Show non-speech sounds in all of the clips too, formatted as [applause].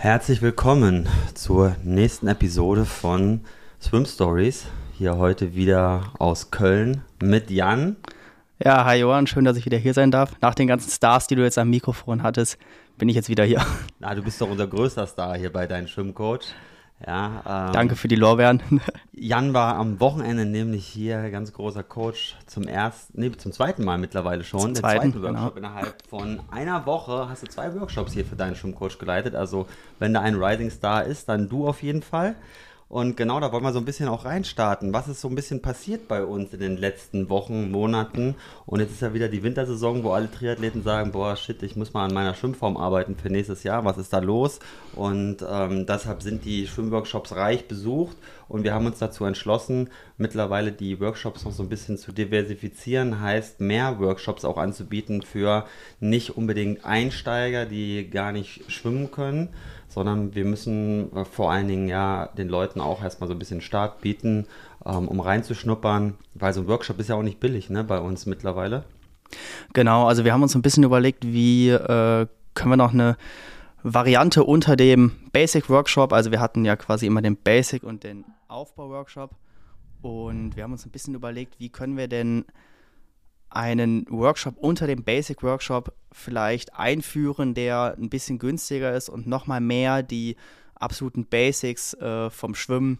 Herzlich willkommen zur nächsten Episode von Swim Stories. Hier heute wieder aus Köln mit Jan. Ja, hi Johann, schön, dass ich wieder hier sein darf. Nach den ganzen Stars, die du jetzt am Mikrofon hattest, bin ich jetzt wieder hier. Na, du bist doch unser größter Star hier bei deinem Schwimmcoach. Ja, ähm, Danke für die Lorbeeren. [laughs] Jan war am Wochenende nämlich hier ganz großer Coach zum ersten, nee, zum zweiten Mal mittlerweile schon. Zum der zweiten, zweite Workshop genau. innerhalb von einer Woche hast du zwei Workshops hier für deinen Schwimmcoach geleitet. Also wenn da ein Rising Star ist, dann du auf jeden Fall. Und genau da wollen wir so ein bisschen auch reinstarten. Was ist so ein bisschen passiert bei uns in den letzten Wochen, Monaten? Und jetzt ist ja wieder die Wintersaison, wo alle Triathleten sagen, boah, shit, ich muss mal an meiner Schwimmform arbeiten für nächstes Jahr. Was ist da los? Und ähm, deshalb sind die Schwimmworkshops reich besucht. Und wir haben uns dazu entschlossen, mittlerweile die Workshops noch so ein bisschen zu diversifizieren. Heißt, mehr Workshops auch anzubieten für nicht unbedingt Einsteiger, die gar nicht schwimmen können sondern wir müssen äh, vor allen Dingen ja den Leuten auch erstmal so ein bisschen Start bieten, ähm, um reinzuschnuppern, weil so ein Workshop ist ja auch nicht billig ne, bei uns mittlerweile. Genau, also wir haben uns ein bisschen überlegt, wie äh, können wir noch eine Variante unter dem Basic Workshop, also wir hatten ja quasi immer den Basic und den Aufbau Workshop und wir haben uns ein bisschen überlegt, wie können wir denn einen Workshop unter dem Basic Workshop vielleicht einführen, der ein bisschen günstiger ist und nochmal mehr die absoluten Basics äh, vom Schwimmen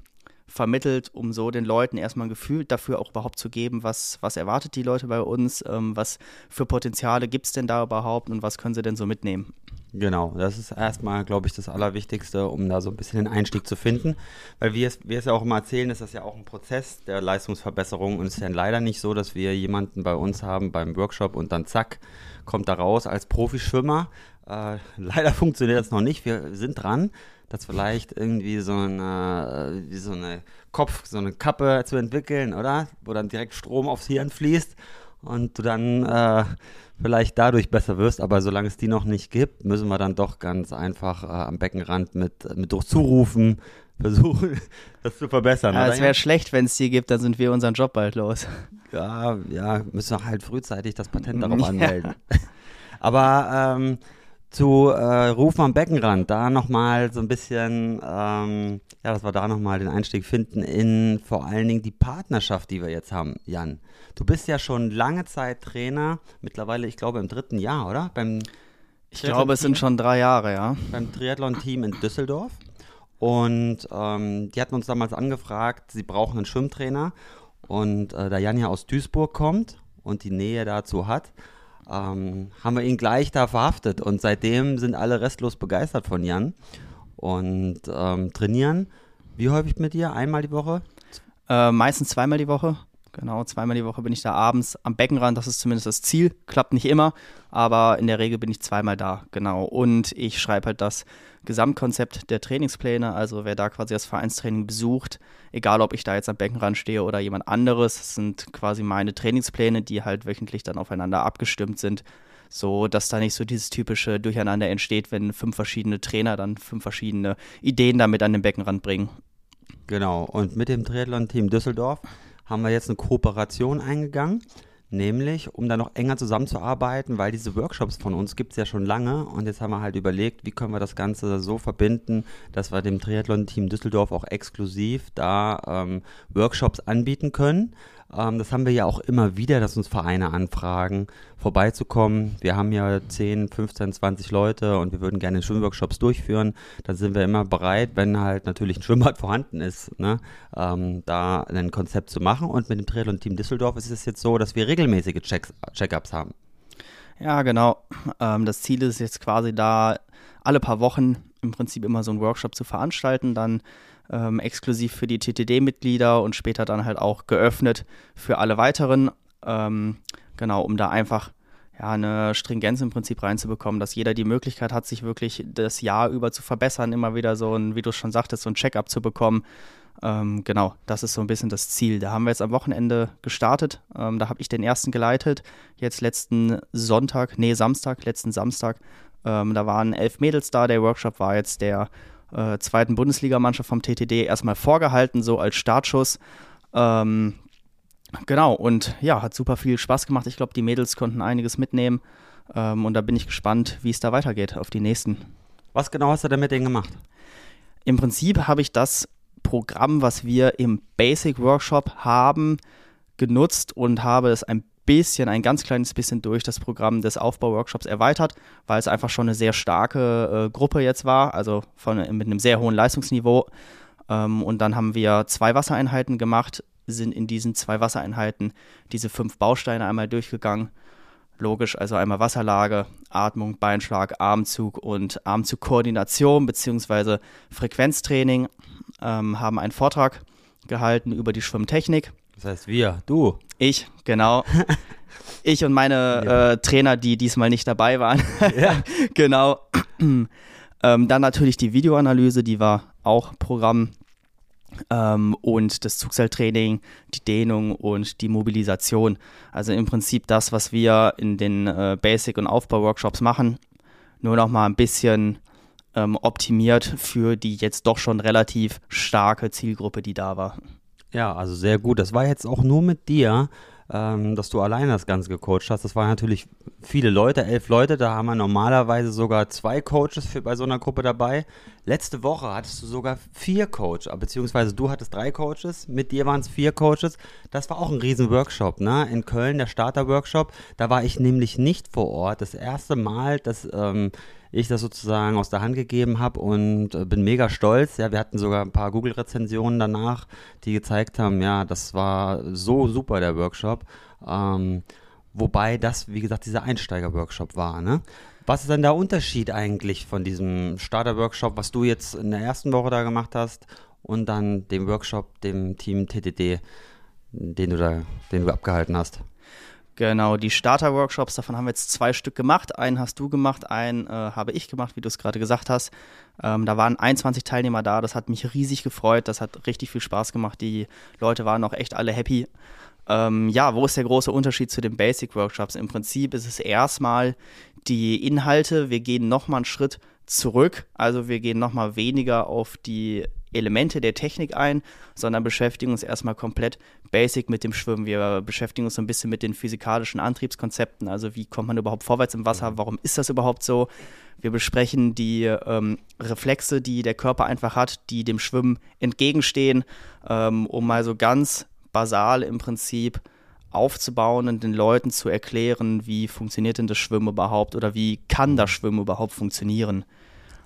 vermittelt, um so den Leuten erstmal ein Gefühl dafür auch überhaupt zu geben, was, was erwartet die Leute bei uns, ähm, was für Potenziale gibt es denn da überhaupt und was können sie denn so mitnehmen. Genau, das ist erstmal, glaube ich, das Allerwichtigste, um da so ein bisschen den Einstieg zu finden. Weil wir es, wir es ja auch immer erzählen, ist das ja auch ein Prozess der Leistungsverbesserung und es ist ja leider nicht so, dass wir jemanden bei uns haben beim Workshop und dann zack, kommt da raus als Profischwimmer. Äh, [laughs] leider funktioniert das noch nicht. Wir sind dran, dass vielleicht irgendwie so eine, wie so eine Kopf, so eine Kappe zu entwickeln, oder? Wo dann direkt Strom aufs Hirn fließt und du dann äh, vielleicht dadurch besser wirst, aber solange es die noch nicht gibt, müssen wir dann doch ganz einfach äh, am Beckenrand mit, mit durchzurufen, [laughs] versuchen, das zu verbessern. Ja, es wäre schlecht, wenn es die gibt, dann sind wir unseren Job bald los. [laughs] Ja, ja, müssen wir halt frühzeitig das Patent [laughs] darauf anmelden. aber ähm, zu äh, Rufen am Beckenrand, da nochmal so ein bisschen, ähm, ja, dass wir da nochmal den Einstieg finden in vor allen Dingen die Partnerschaft, die wir jetzt haben, Jan. Du bist ja schon lange Zeit Trainer, mittlerweile, ich glaube, im dritten Jahr, oder? Beim ich glaube, es sind schon drei Jahre, ja. Beim Triathlon-Team in Düsseldorf. Und ähm, die hatten uns damals angefragt, sie brauchen einen Schwimmtrainer. Und äh, da Jan ja aus Duisburg kommt und die Nähe dazu hat, ähm, haben wir ihn gleich da verhaftet. Und seitdem sind alle restlos begeistert von Jan und ähm, trainieren. Wie häufig mit dir? Einmal die Woche? Äh, meistens zweimal die Woche. Genau, zweimal die Woche bin ich da abends am Beckenrand. Das ist zumindest das Ziel. Klappt nicht immer, aber in der Regel bin ich zweimal da. Genau. Und ich schreibe halt das Gesamtkonzept der Trainingspläne. Also wer da quasi das Vereinstraining besucht, egal ob ich da jetzt am Beckenrand stehe oder jemand anderes, sind quasi meine Trainingspläne, die halt wöchentlich dann aufeinander abgestimmt sind. So, dass da nicht so dieses typische Durcheinander entsteht, wenn fünf verschiedene Trainer dann fünf verschiedene Ideen damit an den Beckenrand bringen. Genau. Und mit dem Triathlon-Team Düsseldorf haben wir jetzt eine Kooperation eingegangen, nämlich um da noch enger zusammenzuarbeiten, weil diese Workshops von uns gibt es ja schon lange und jetzt haben wir halt überlegt, wie können wir das Ganze so verbinden, dass wir dem Triathlon-Team Düsseldorf auch exklusiv da ähm, Workshops anbieten können. Ähm, das haben wir ja auch immer wieder, dass uns Vereine anfragen, vorbeizukommen. Wir haben ja 10, 15, 20 Leute und wir würden gerne Schwimmworkshops durchführen. Dann sind wir immer bereit, wenn halt natürlich ein Schwimmbad [laughs] vorhanden ist, ne, ähm, da ein Konzept zu machen. Und mit dem Triathlon-Team Düsseldorf ist es jetzt so, dass wir regelmäßige Check-ups haben. Ja, genau. Ähm, das Ziel ist jetzt quasi da, alle paar Wochen im Prinzip immer so einen Workshop zu veranstalten, dann ähm, exklusiv für die TTD-Mitglieder und später dann halt auch geöffnet für alle weiteren. Ähm, genau, um da einfach ja, eine Stringenz im Prinzip reinzubekommen, dass jeder die Möglichkeit hat, sich wirklich das Jahr über zu verbessern, immer wieder so ein, wie du schon sagtest, so ein Check-up zu bekommen. Ähm, genau, das ist so ein bisschen das Ziel. Da haben wir jetzt am Wochenende gestartet. Ähm, da habe ich den ersten geleitet. Jetzt letzten Sonntag, nee, Samstag, letzten Samstag. Ähm, da waren elf Mädels da. Der Workshop war jetzt der äh, zweiten Bundesligamannschaft vom TTD erstmal vorgehalten, so als Startschuss. Ähm, genau, und ja, hat super viel Spaß gemacht. Ich glaube, die Mädels konnten einiges mitnehmen. Ähm, und da bin ich gespannt, wie es da weitergeht auf die nächsten. Was genau hast du denn mit denen gemacht? Im Prinzip habe ich das Programm, was wir im Basic Workshop haben, genutzt und habe es ein bisschen, ein ganz kleines bisschen durch das Programm des Aufbauworkshops erweitert, weil es einfach schon eine sehr starke äh, Gruppe jetzt war, also von, mit einem sehr hohen Leistungsniveau. Ähm, und dann haben wir zwei Wassereinheiten gemacht, sind in diesen zwei Wassereinheiten diese fünf Bausteine einmal durchgegangen. Logisch, also einmal Wasserlage, Atmung, Beinschlag, Armzug und Armzugkoordination bzw. Frequenztraining. Ähm, haben einen Vortrag gehalten über die Schwimmtechnik das heißt wir, du. Ich, genau. [laughs] ich und meine ja. äh, Trainer, die diesmal nicht dabei waren. Ja. [laughs] genau. [clears throat] ähm, dann natürlich die Videoanalyse, die war auch Programm. Ähm, und das Zugseiltraining, die Dehnung und die Mobilisation. Also im Prinzip das, was wir in den äh, Basic- und Aufbau-Workshops machen, nur noch mal ein bisschen ähm, optimiert für die jetzt doch schon relativ starke Zielgruppe, die da war. Ja, also sehr gut. Das war jetzt auch nur mit dir, ähm, dass du alleine das Ganze gecoacht hast. Das waren natürlich viele Leute, elf Leute. Da haben wir normalerweise sogar zwei Coaches für, bei so einer Gruppe dabei. Letzte Woche hattest du sogar vier Coaches, beziehungsweise du hattest drei Coaches. Mit dir waren es vier Coaches. Das war auch ein riesen Workshop, ne? In Köln, der Starter-Workshop. Da war ich nämlich nicht vor Ort. Das erste Mal, dass ähm, ich das sozusagen aus der Hand gegeben habe und äh, bin mega stolz. Ja, wir hatten sogar ein paar Google-Rezensionen danach, die gezeigt haben, ja, das war so super, der Workshop. Ähm, wobei das, wie gesagt, dieser Einsteiger-Workshop war. Ne? Was ist denn der Unterschied eigentlich von diesem Starter-Workshop, was du jetzt in der ersten Woche da gemacht hast und dann dem Workshop, dem Team TTD, den du da, den du abgehalten hast? Genau, die Starter-Workshops, davon haben wir jetzt zwei Stück gemacht. Einen hast du gemacht, einen äh, habe ich gemacht, wie du es gerade gesagt hast. Ähm, da waren 21 Teilnehmer da, das hat mich riesig gefreut, das hat richtig viel Spaß gemacht. Die Leute waren auch echt alle happy. Ähm, ja, wo ist der große Unterschied zu den Basic-Workshops? Im Prinzip ist es erstmal die Inhalte. Wir gehen nochmal einen Schritt zurück, also wir gehen nochmal weniger auf die Elemente der Technik ein, sondern beschäftigen uns erstmal komplett basic mit dem Schwimmen. Wir beschäftigen uns so ein bisschen mit den physikalischen Antriebskonzepten, also wie kommt man überhaupt vorwärts im Wasser, warum ist das überhaupt so? Wir besprechen die ähm, Reflexe, die der Körper einfach hat, die dem Schwimmen entgegenstehen, ähm, um mal so ganz basal im Prinzip aufzubauen und den Leuten zu erklären, wie funktioniert denn das Schwimmen überhaupt oder wie kann das Schwimmen überhaupt funktionieren.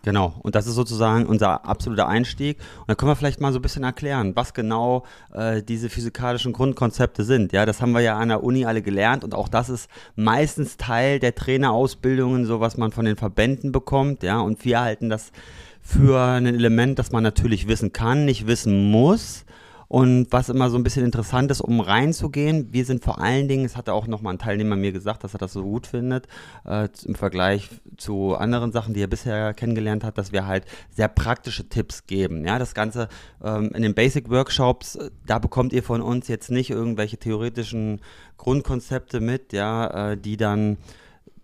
Genau, und das ist sozusagen unser absoluter Einstieg. Und dann können wir vielleicht mal so ein bisschen erklären, was genau äh, diese physikalischen Grundkonzepte sind. Ja, das haben wir ja an der Uni alle gelernt und auch das ist meistens Teil der Trainerausbildungen, so was man von den Verbänden bekommt. Ja, und wir halten das für ein Element, das man natürlich wissen kann, nicht wissen muss. Und was immer so ein bisschen interessant ist, um reinzugehen, wir sind vor allen Dingen, es hatte auch nochmal ein Teilnehmer mir gesagt, dass er das so gut findet, äh, im Vergleich zu anderen Sachen, die er bisher kennengelernt hat, dass wir halt sehr praktische Tipps geben. Ja, das Ganze ähm, in den Basic Workshops, äh, da bekommt ihr von uns jetzt nicht irgendwelche theoretischen Grundkonzepte mit, ja, äh, die dann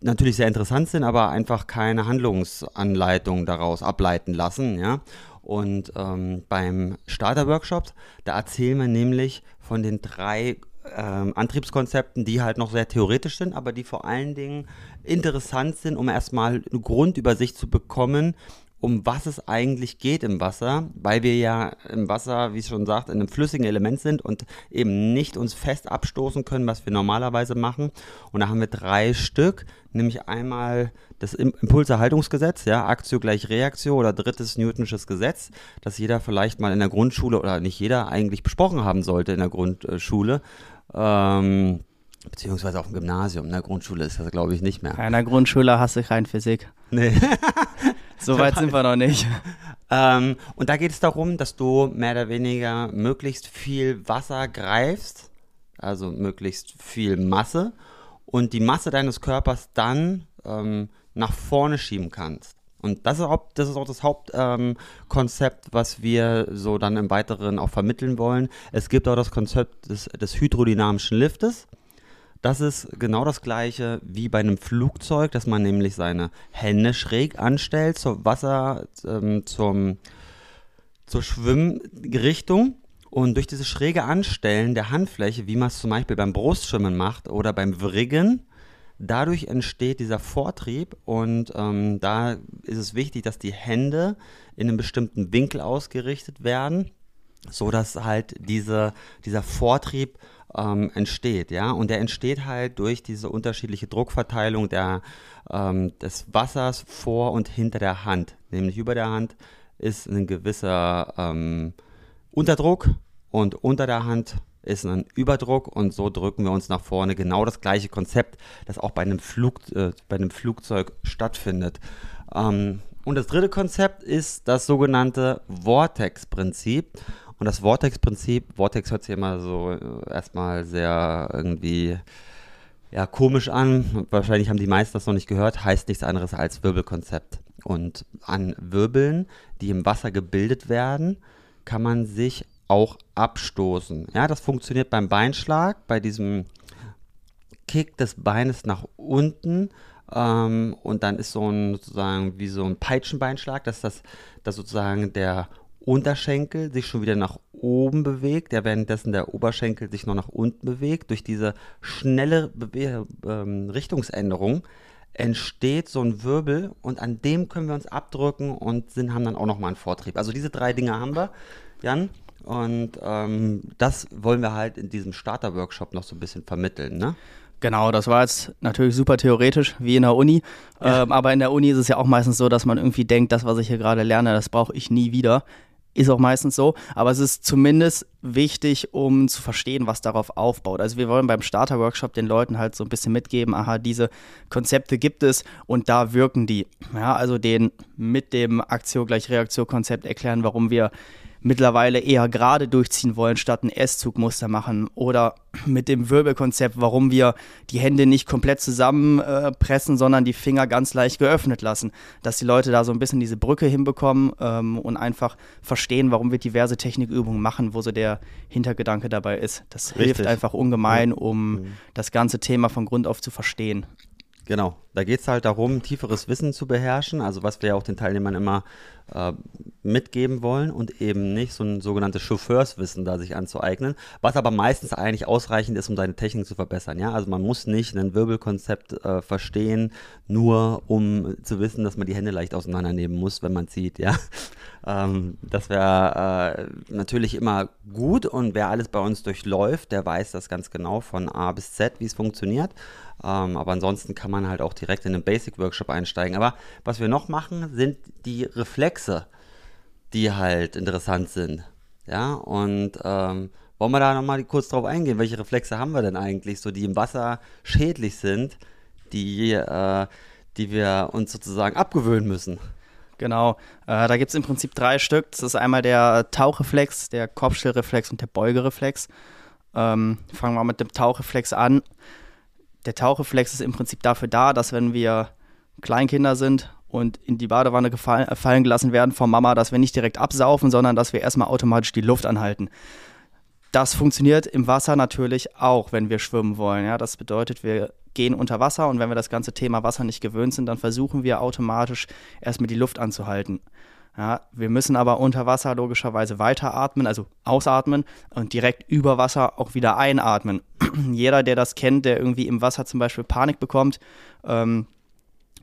natürlich sehr interessant sind, aber einfach keine Handlungsanleitung daraus ableiten lassen, ja. Und ähm, beim Starter-Workshop, da erzählen wir nämlich von den drei ähm, Antriebskonzepten, die halt noch sehr theoretisch sind, aber die vor allen Dingen interessant sind, um erstmal eine Grundübersicht zu bekommen, um was es eigentlich geht im Wasser, weil wir ja im Wasser, wie es schon sagt, in einem flüssigen Element sind und eben nicht uns fest abstoßen können, was wir normalerweise machen. Und da haben wir drei Stück, nämlich einmal das Impulserhaltungsgesetz, ja, Aktio gleich Reaktio oder drittes Newtonsches Gesetz, das jeder vielleicht mal in der Grundschule oder nicht jeder eigentlich besprochen haben sollte in der Grundschule. Ähm, beziehungsweise auf dem Gymnasium. In der Grundschule ist das, glaube ich, nicht mehr. In der Grundschule hast du kein Physik. Nee. [laughs] so weit sind wir noch nicht. [laughs] Ähm, und da geht es darum, dass du mehr oder weniger möglichst viel Wasser greifst, also möglichst viel Masse, und die Masse deines Körpers dann ähm, nach vorne schieben kannst. Und das ist auch das, ist auch das Hauptkonzept, ähm, was wir so dann im Weiteren auch vermitteln wollen. Es gibt auch das Konzept des, des hydrodynamischen Liftes. Das ist genau das gleiche wie bei einem Flugzeug, dass man nämlich seine Hände schräg anstellt zur Wasser, ähm, zum, zur Schwimmrichtung. Und durch dieses schräge Anstellen der Handfläche, wie man es zum Beispiel beim Brustschwimmen macht oder beim Wriggen, Dadurch entsteht dieser Vortrieb und ähm, da ist es wichtig, dass die Hände in einem bestimmten Winkel ausgerichtet werden, so dass halt diese, dieser Vortrieb ähm, entsteht, ja, und der entsteht halt durch diese unterschiedliche Druckverteilung der, ähm, des Wassers vor und hinter der Hand, nämlich über der Hand ist ein gewisser ähm, Unterdruck und unter der Hand ist ein Überdruck und so drücken wir uns nach vorne. Genau das gleiche Konzept, das auch bei einem, Flug, äh, bei einem Flugzeug stattfindet. Ähm, und das dritte Konzept ist das sogenannte Vortex-Prinzip. Und das Vortex-Prinzip, Vortex hört sich immer so äh, erstmal sehr irgendwie ja, komisch an. Wahrscheinlich haben die meisten das noch nicht gehört, heißt nichts anderes als Wirbelkonzept. Und an Wirbeln, die im Wasser gebildet werden, kann man sich auch abstoßen. Ja, das funktioniert beim Beinschlag, bei diesem Kick des Beines nach unten. Ähm, und dann ist so ein sozusagen wie so ein Peitschenbeinschlag, dass das dass sozusagen der Unterschenkel sich schon wieder nach oben bewegt, ja, währenddessen der Oberschenkel sich noch nach unten bewegt. Durch diese schnelle Bewe ähm, Richtungsänderung entsteht so ein Wirbel und an dem können wir uns abdrücken und sind, haben dann auch nochmal einen Vortrieb. Also diese drei Dinge haben wir, Jan. Und ähm, das wollen wir halt in diesem Starter-Workshop noch so ein bisschen vermitteln, ne? Genau, das war jetzt natürlich super theoretisch, wie in der Uni. Ja. Ähm, aber in der Uni ist es ja auch meistens so, dass man irgendwie denkt, das, was ich hier gerade lerne, das brauche ich nie wieder. Ist auch meistens so, aber es ist zumindest wichtig, um zu verstehen, was darauf aufbaut. Also wir wollen beim Starter-Workshop den Leuten halt so ein bisschen mitgeben, aha, diese Konzepte gibt es und da wirken die. Ja, also den mit dem Aktion gleich Reaktion-Konzept erklären, warum wir mittlerweile eher gerade durchziehen wollen, statt ein S-Zugmuster machen. Oder mit dem Wirbelkonzept, warum wir die Hände nicht komplett zusammenpressen, äh, sondern die Finger ganz leicht geöffnet lassen. Dass die Leute da so ein bisschen diese Brücke hinbekommen ähm, und einfach verstehen, warum wir diverse Technikübungen machen, wo so der Hintergedanke dabei ist. Das Richtig. hilft einfach ungemein, um mhm. das ganze Thema von Grund auf zu verstehen. Genau, da geht es halt darum, tieferes Wissen zu beherrschen, also was wir ja auch den Teilnehmern immer äh, mitgeben wollen und eben nicht so ein sogenanntes Chauffeurswissen da sich anzueignen, was aber meistens eigentlich ausreichend ist, um seine Technik zu verbessern. Ja? Also man muss nicht ein Wirbelkonzept äh, verstehen, nur um zu wissen, dass man die Hände leicht auseinandernehmen muss, wenn man zieht. Ja? [laughs] Ähm, das wäre äh, natürlich immer gut und wer alles bei uns durchläuft, der weiß das ganz genau von A bis Z, wie es funktioniert. Ähm, aber ansonsten kann man halt auch direkt in den Basic-Workshop einsteigen. Aber was wir noch machen, sind die Reflexe, die halt interessant sind. Ja, und ähm, wollen wir da nochmal kurz drauf eingehen? Welche Reflexe haben wir denn eigentlich, so die im Wasser schädlich sind, die, äh, die wir uns sozusagen abgewöhnen müssen? Genau, äh, da gibt es im Prinzip drei Stück. Das ist einmal der Tauchreflex, der Kopfstellreflex und der Beugereflex. Ähm, fangen wir mit dem Tauchreflex an der Tauchreflex ist im Prinzip dafür da, dass wenn wir Kleinkinder sind und in die Badewanne gefallen, äh, fallen gelassen werden von Mama, dass wir nicht direkt absaufen, sondern dass wir erstmal automatisch die Luft anhalten. Das funktioniert im Wasser natürlich auch, wenn wir schwimmen wollen. Ja, das bedeutet, wir gehen unter Wasser und wenn wir das ganze Thema Wasser nicht gewöhnt sind, dann versuchen wir automatisch erstmal die Luft anzuhalten. Ja, wir müssen aber unter Wasser logischerweise weiteratmen, also ausatmen und direkt über Wasser auch wieder einatmen. [clears throat] Jeder, der das kennt, der irgendwie im Wasser zum Beispiel Panik bekommt ähm,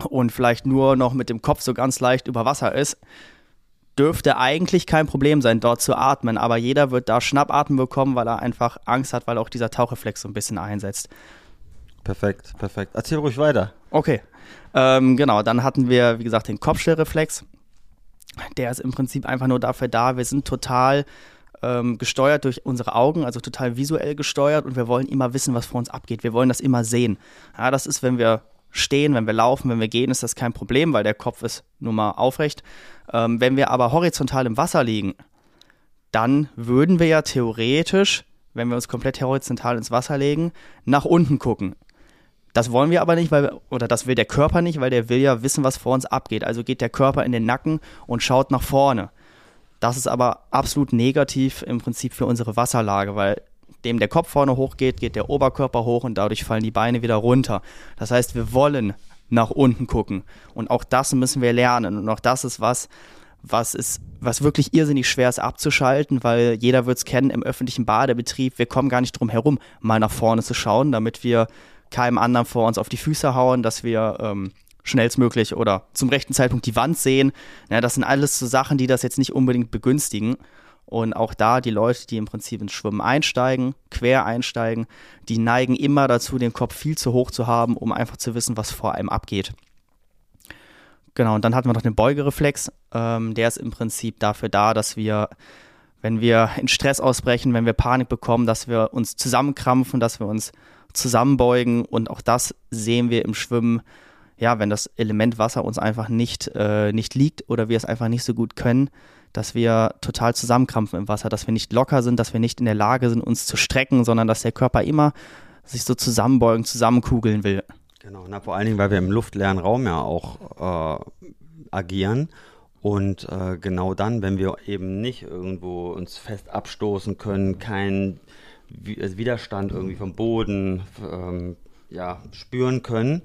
und vielleicht nur noch mit dem Kopf so ganz leicht über Wasser ist, dürfte eigentlich kein Problem sein, dort zu atmen. Aber jeder wird da Schnappatmen bekommen, weil er einfach Angst hat, weil auch dieser Tauchreflex so ein bisschen einsetzt. Perfekt, perfekt. Erzähl ruhig weiter. Okay. Ähm, genau, dann hatten wir, wie gesagt, den Kopfstellreflex der ist im Prinzip einfach nur dafür da, wir sind total ähm, gesteuert durch unsere Augen, also total visuell gesteuert und wir wollen immer wissen, was vor uns abgeht. Wir wollen das immer sehen. Ja, das ist, wenn wir stehen, wenn wir laufen, wenn wir gehen, ist das kein Problem, weil der Kopf ist nun mal aufrecht. Ähm, wenn wir aber horizontal im Wasser liegen, dann würden wir ja theoretisch, wenn wir uns komplett horizontal ins Wasser legen, nach unten gucken. Das wollen wir aber nicht, weil, oder das will der Körper nicht, weil der will ja wissen, was vor uns abgeht. Also geht der Körper in den Nacken und schaut nach vorne. Das ist aber absolut negativ im Prinzip für unsere Wasserlage, weil dem der Kopf vorne hochgeht, geht der Oberkörper hoch und dadurch fallen die Beine wieder runter. Das heißt, wir wollen nach unten gucken. Und auch das müssen wir lernen. Und auch das ist was, was ist, was wirklich irrsinnig schwer ist abzuschalten, weil jeder wird es kennen im öffentlichen Badebetrieb. Wir kommen gar nicht drum herum, mal nach vorne zu schauen, damit wir keinem anderen vor uns auf die Füße hauen, dass wir ähm, schnellstmöglich oder zum rechten Zeitpunkt die Wand sehen. Ja, das sind alles so Sachen, die das jetzt nicht unbedingt begünstigen. Und auch da die Leute, die im Prinzip ins Schwimmen einsteigen, quer einsteigen, die neigen immer dazu, den Kopf viel zu hoch zu haben, um einfach zu wissen, was vor einem abgeht. Genau, und dann hatten wir noch den Beugereflex. Ähm, der ist im Prinzip dafür da, dass wir, wenn wir in Stress ausbrechen, wenn wir Panik bekommen, dass wir uns zusammenkrampfen, dass wir uns zusammenbeugen. Und auch das sehen wir im Schwimmen, ja, wenn das Element Wasser uns einfach nicht, äh, nicht liegt oder wir es einfach nicht so gut können, dass wir total zusammenkrampfen im Wasser, dass wir nicht locker sind, dass wir nicht in der Lage sind, uns zu strecken, sondern dass der Körper immer sich so zusammenbeugen, zusammenkugeln will. Genau, na, vor allen Dingen, weil wir im luftleeren Raum ja auch äh, agieren. Und äh, genau dann, wenn wir eben nicht irgendwo uns fest abstoßen können, keinen äh, Widerstand irgendwie vom Boden ähm, ja, spüren können,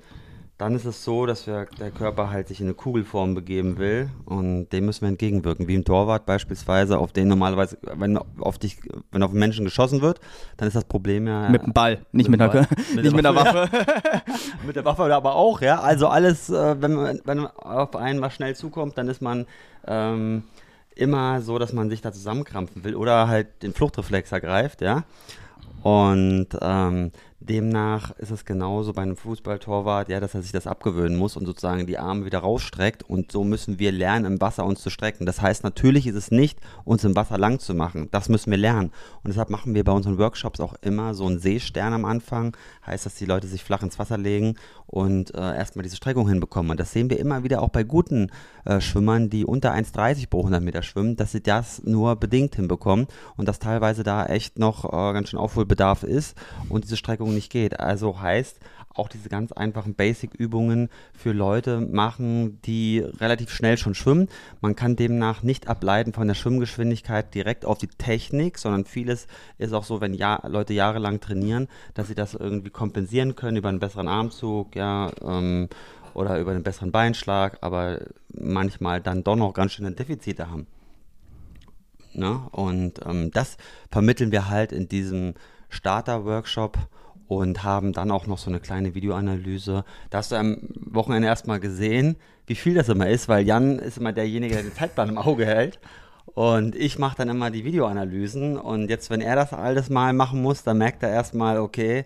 dann ist es so, dass wir, der Körper halt sich in eine Kugelform begeben will und dem müssen wir entgegenwirken. Wie im Torwart beispielsweise, auf den normalerweise, wenn auf dich, wenn auf einen Menschen geschossen wird, dann ist das Problem ja. Mit dem Ball, nicht mit, mit, einer, mit, [laughs] nicht mit einer Waffe. [laughs] mit der Waffe aber auch, ja. Also alles, äh, wenn, man, wenn auf einen was schnell zukommt, dann ist man ähm, immer so, dass man sich da zusammenkrampfen will oder halt den Fluchtreflex ergreift, ja. Und ähm, Demnach ist es genauso bei einem Fußballtorwart, ja, dass er sich das abgewöhnen muss und sozusagen die Arme wieder rausstreckt. Und so müssen wir lernen, im Wasser uns zu strecken. Das heißt, natürlich ist es nicht, uns im Wasser lang zu machen. Das müssen wir lernen. Und deshalb machen wir bei unseren Workshops auch immer so einen Seestern am Anfang. Heißt, dass die Leute sich flach ins Wasser legen und äh, erstmal diese Streckung hinbekommen. Und das sehen wir immer wieder auch bei guten äh, Schwimmern, die unter 1,30 pro 100 Meter schwimmen, dass sie das nur bedingt hinbekommen und dass teilweise da echt noch äh, ganz schön Aufholbedarf ist und diese Streckung nicht geht. Also heißt, auch diese ganz einfachen Basic-Übungen für Leute machen, die relativ schnell schon schwimmen. Man kann demnach nicht ableiten von der Schwimmgeschwindigkeit direkt auf die Technik, sondern vieles ist auch so, wenn ja, Leute jahrelang trainieren, dass sie das irgendwie kompensieren können über einen besseren Armzug, ja, ähm, oder über einen besseren Beinschlag, aber manchmal dann doch noch ganz schöne Defizite haben. Ne? Und ähm, das vermitteln wir halt in diesem Starter-Workshop und haben dann auch noch so eine kleine Videoanalyse. Da hast du am Wochenende erstmal gesehen, wie viel das immer ist, weil Jan ist immer derjenige, der den Zeitplan im Auge hält. Und ich mache dann immer die Videoanalysen. Und jetzt, wenn er das alles mal machen muss, dann merkt er erstmal, okay,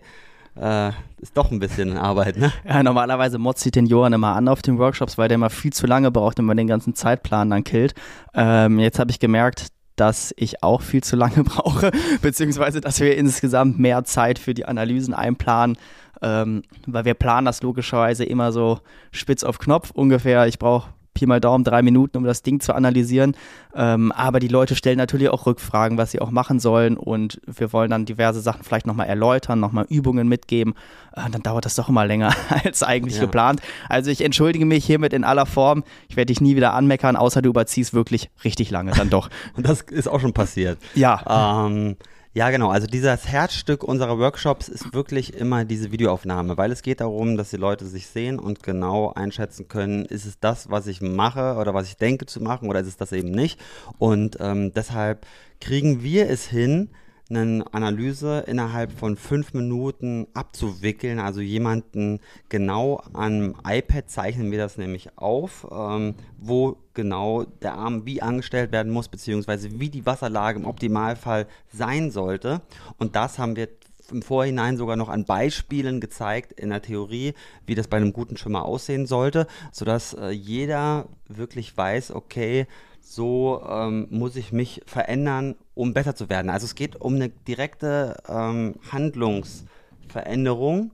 äh, ist doch ein bisschen Arbeit, ne? Ja, normalerweise motzt den Johann immer an auf den Workshops, weil der immer viel zu lange braucht, wenn man den ganzen Zeitplan dann killt. Ähm, jetzt habe ich gemerkt, dass ich auch viel zu lange [laughs] brauche, beziehungsweise dass wir insgesamt mehr Zeit für die Analysen einplanen, ähm, weil wir planen das logischerweise immer so spitz auf Knopf ungefähr. Ich brauche Pi mal Daumen drei Minuten, um das Ding zu analysieren. Ähm, aber die Leute stellen natürlich auch Rückfragen, was sie auch machen sollen. Und wir wollen dann diverse Sachen vielleicht nochmal erläutern, nochmal Übungen mitgeben. Äh, dann dauert das doch immer länger [laughs] als eigentlich ja. geplant. Also ich entschuldige mich hiermit in aller Form. Ich werde dich nie wieder anmeckern, außer du überziehst wirklich richtig lange dann doch. Und [laughs] das ist auch schon passiert. Ja. Ähm, ja, genau. Also dieses Herzstück unserer Workshops ist wirklich immer diese Videoaufnahme, weil es geht darum, dass die Leute sich sehen und genau einschätzen können, ist es das, was ich mache oder was ich denke zu machen oder ist es das eben nicht. Und ähm, deshalb kriegen wir es hin, eine Analyse innerhalb von fünf Minuten abzuwickeln. Also jemanden genau am iPad zeichnen wir das nämlich auf, ähm, wo genau der Arm wie angestellt werden muss, beziehungsweise wie die Wasserlage im Optimalfall sein sollte. Und das haben wir im Vorhinein sogar noch an Beispielen gezeigt in der Theorie, wie das bei einem guten Schwimmer aussehen sollte, sodass äh, jeder wirklich weiß, okay, so ähm, muss ich mich verändern, um besser zu werden. Also es geht um eine direkte ähm, Handlungsveränderung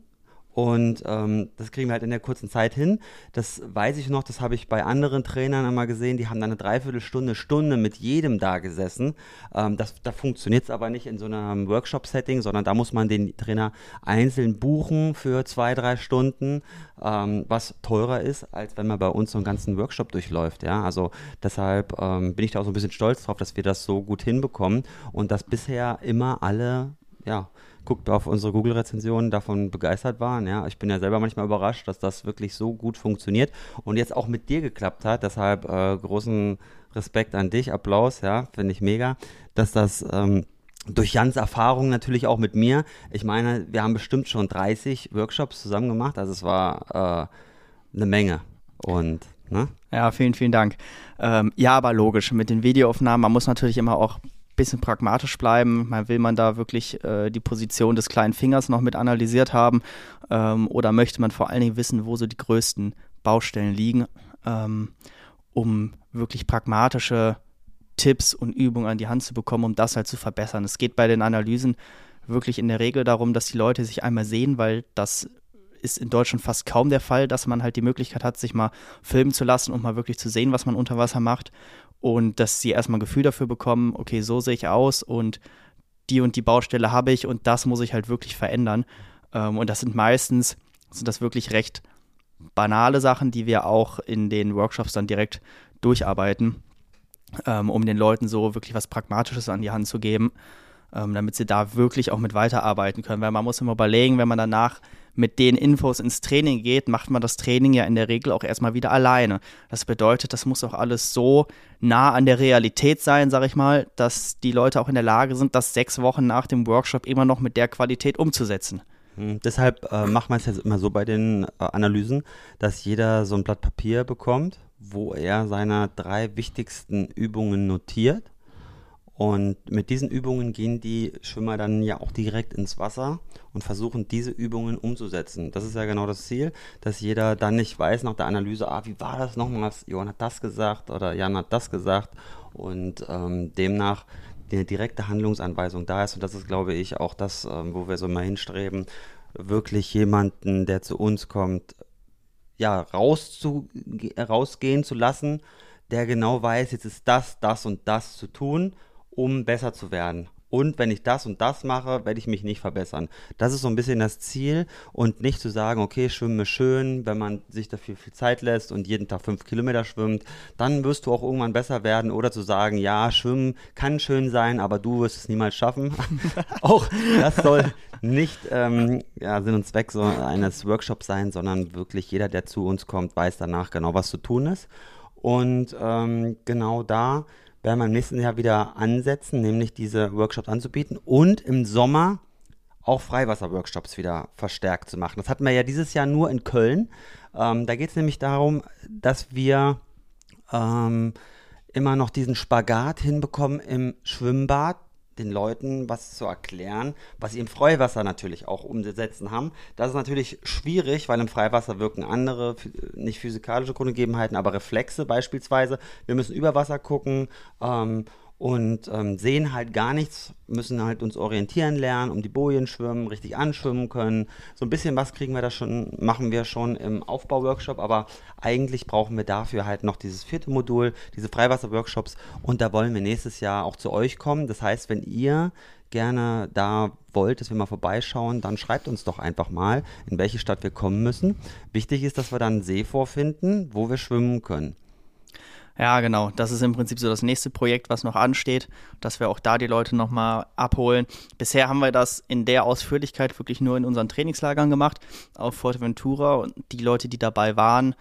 und ähm, das kriegen wir halt in der kurzen Zeit hin. Das weiß ich noch, das habe ich bei anderen Trainern einmal gesehen, die haben dann eine Dreiviertelstunde, Stunde mit jedem da gesessen. Ähm, das, da funktioniert es aber nicht in so einem Workshop-Setting, sondern da muss man den Trainer einzeln buchen für zwei, drei Stunden, ähm, was teurer ist, als wenn man bei uns so einen ganzen Workshop durchläuft. Ja? Also deshalb ähm, bin ich da auch so ein bisschen stolz drauf, dass wir das so gut hinbekommen und dass bisher immer alle, ja, guckt auf unsere Google-Rezensionen, davon begeistert waren. Ja, ich bin ja selber manchmal überrascht, dass das wirklich so gut funktioniert und jetzt auch mit dir geklappt hat. Deshalb äh, großen Respekt an dich, Applaus, ja, finde ich mega, dass das ähm, durch Jans Erfahrung natürlich auch mit mir. Ich meine, wir haben bestimmt schon 30 Workshops zusammen gemacht, also es war äh, eine Menge. Und, ne? Ja, vielen, vielen Dank. Ähm, ja, aber logisch, mit den Videoaufnahmen, man muss natürlich immer auch bisschen pragmatisch bleiben. Man will man da wirklich äh, die Position des kleinen Fingers noch mit analysiert haben ähm, oder möchte man vor allen Dingen wissen, wo so die größten Baustellen liegen, ähm, um wirklich pragmatische Tipps und Übungen an die Hand zu bekommen, um das halt zu verbessern. Es geht bei den Analysen wirklich in der Regel darum, dass die Leute sich einmal sehen, weil das ist in Deutschland fast kaum der Fall, dass man halt die Möglichkeit hat, sich mal filmen zu lassen und mal wirklich zu sehen, was man unter Wasser macht. Und dass sie erstmal ein Gefühl dafür bekommen, okay, so sehe ich aus und die und die Baustelle habe ich und das muss ich halt wirklich verändern. Ähm, und das sind meistens, sind das wirklich recht banale Sachen, die wir auch in den Workshops dann direkt durcharbeiten, ähm, um den Leuten so wirklich was Pragmatisches an die Hand zu geben, ähm, damit sie da wirklich auch mit weiterarbeiten können. Weil man muss immer überlegen, wenn man danach mit den Infos ins Training geht, macht man das Training ja in der Regel auch erstmal wieder alleine. Das bedeutet, das muss auch alles so nah an der Realität sein, sag ich mal, dass die Leute auch in der Lage sind, das sechs Wochen nach dem Workshop immer noch mit der Qualität umzusetzen. Hm, deshalb äh, macht man es jetzt immer so bei den äh, Analysen, dass jeder so ein Blatt Papier bekommt, wo er seine drei wichtigsten Übungen notiert. Und mit diesen Übungen gehen die Schwimmer dann ja auch direkt ins Wasser und versuchen diese Übungen umzusetzen. Das ist ja genau das Ziel, dass jeder dann nicht weiß nach der Analyse, ah, wie war das nochmal? Johann hat das gesagt oder Jan hat das gesagt. Und ähm, demnach eine direkte Handlungsanweisung da ist. Und das ist, glaube ich, auch das, ähm, wo wir so mal hinstreben, wirklich jemanden, der zu uns kommt, ja, rauszu, rausgehen zu lassen, der genau weiß, jetzt ist das, das und das zu tun, um besser zu werden. Und wenn ich das und das mache, werde ich mich nicht verbessern. Das ist so ein bisschen das Ziel und nicht zu sagen, okay, Schwimmen ist schön, wenn man sich dafür viel Zeit lässt und jeden Tag fünf Kilometer schwimmt, dann wirst du auch irgendwann besser werden. Oder zu sagen, ja, Schwimmen kann schön sein, aber du wirst es niemals schaffen. [laughs] auch das soll nicht ähm, ja, Sinn und Zweck so eines Workshops sein, sondern wirklich jeder, der zu uns kommt, weiß danach genau, was zu tun ist. Und ähm, genau da werden wir im nächsten Jahr wieder ansetzen, nämlich diese Workshops anzubieten und im Sommer auch Freiwasser-Workshops wieder verstärkt zu machen. Das hatten wir ja dieses Jahr nur in Köln. Ähm, da geht es nämlich darum, dass wir ähm, immer noch diesen Spagat hinbekommen im Schwimmbad den Leuten was zu erklären, was sie im Freiwasser natürlich auch umzusetzen haben. Das ist natürlich schwierig, weil im Freiwasser wirken andere, nicht physikalische Grundgegebenheiten, aber Reflexe beispielsweise. Wir müssen über Wasser gucken ähm, und ähm, sehen halt gar nichts, müssen halt uns orientieren lernen, um die Bojen schwimmen, richtig anschwimmen können. So ein bisschen was kriegen wir da schon, machen wir schon im Aufbauworkshop, aber eigentlich brauchen wir dafür halt noch dieses vierte Modul, diese Freiwasser-Workshops und da wollen wir nächstes Jahr auch zu euch kommen. Das heißt, wenn ihr gerne da wollt, dass wir mal vorbeischauen, dann schreibt uns doch einfach mal, in welche Stadt wir kommen müssen. Wichtig ist, dass wir dann einen See vorfinden, wo wir schwimmen können. Ja, genau. Das ist im Prinzip so das nächste Projekt, was noch ansteht, dass wir auch da die Leute nochmal abholen. Bisher haben wir das in der Ausführlichkeit wirklich nur in unseren Trainingslagern gemacht, auf Fuerteventura. Und die Leute, die dabei waren,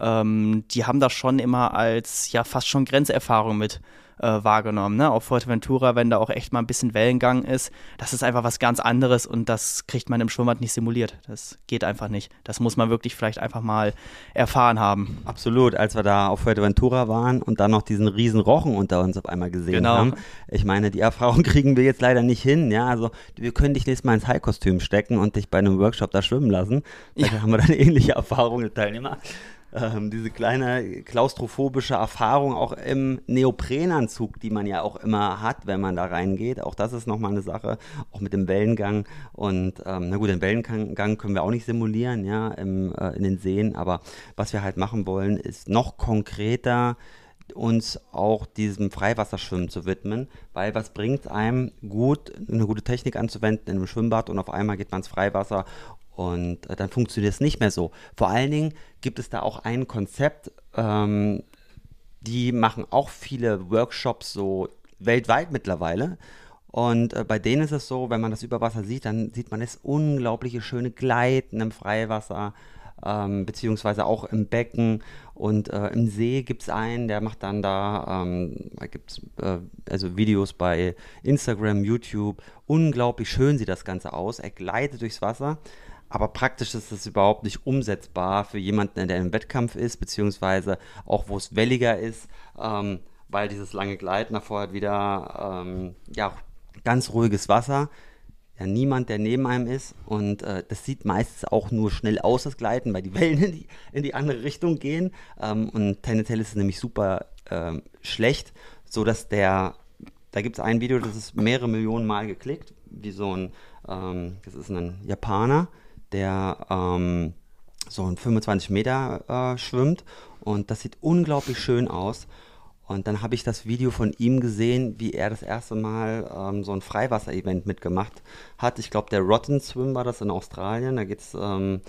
ähm, die haben das schon immer als ja fast schon Grenzerfahrung mit äh, wahrgenommen. Ne? Auf Fuerteventura, wenn da auch echt mal ein bisschen Wellengang ist, das ist einfach was ganz anderes und das kriegt man im Schwimmbad nicht simuliert. Das geht einfach nicht. Das muss man wirklich vielleicht einfach mal erfahren haben. Absolut, als wir da auf Fuerteventura waren und dann noch diesen riesen Rochen unter uns auf einmal gesehen genau. haben. Ich meine, die Erfahrung [laughs] kriegen wir jetzt leider nicht hin. Ja, also wir können dich nächstes Mal ins High-Kostüm stecken und dich bei einem Workshop da schwimmen lassen. Da ja. haben wir dann [laughs] ähnliche Erfahrungen, Teilnehmer ähm, diese kleine klaustrophobische Erfahrung auch im Neoprenanzug, die man ja auch immer hat, wenn man da reingeht. Auch das ist nochmal eine Sache, auch mit dem Wellengang. Und ähm, na gut, den Wellengang können wir auch nicht simulieren, ja, im, äh, in den Seen. Aber was wir halt machen wollen, ist noch konkreter uns auch diesem Freiwasserschwimmen zu widmen, weil was bringt einem gut, eine gute Technik anzuwenden in einem Schwimmbad und auf einmal geht man ins Freiwasser und äh, dann funktioniert es nicht mehr so. Vor allen Dingen gibt es da auch ein Konzept, ähm, die machen auch viele Workshops so weltweit mittlerweile. Und äh, bei denen ist es so, wenn man das Überwasser sieht, dann sieht man das unglaubliche schöne Gleiten im Freiwasser. ähm, beziehungsweise auch im Becken und äh, im See gibt es einen, der macht dann da, ähm, da gibt es äh, also Videos bei Instagram, YouTube. Unglaublich schön sieht das Ganze aus. Er gleitet durchs Wasser. Aber praktisch ist das überhaupt nicht umsetzbar für jemanden, der im Wettkampf ist, beziehungsweise auch wo es welliger ist, ähm, weil dieses lange Gleiten davor hat wieder ähm, ja, ganz ruhiges Wasser ja niemand, der neben einem ist. Und äh, das sieht meistens auch nur schnell aus, das Gleiten, weil die [laughs] Wellen in die, in die andere Richtung gehen. Ähm, und tendenziell ist es nämlich super ähm, schlecht, sodass der, da gibt es ein Video, das ist mehrere Millionen Mal geklickt, wie so ein, ähm, das ist ein Japaner, der ähm, so ein 25 Meter äh, schwimmt. Und das sieht unglaublich schön aus. Und dann habe ich das Video von ihm gesehen, wie er das erste Mal ähm, so ein Freiwasser-Event mitgemacht hat. Ich glaube, der Rotten Swim war das in Australien. Da geht es ähm,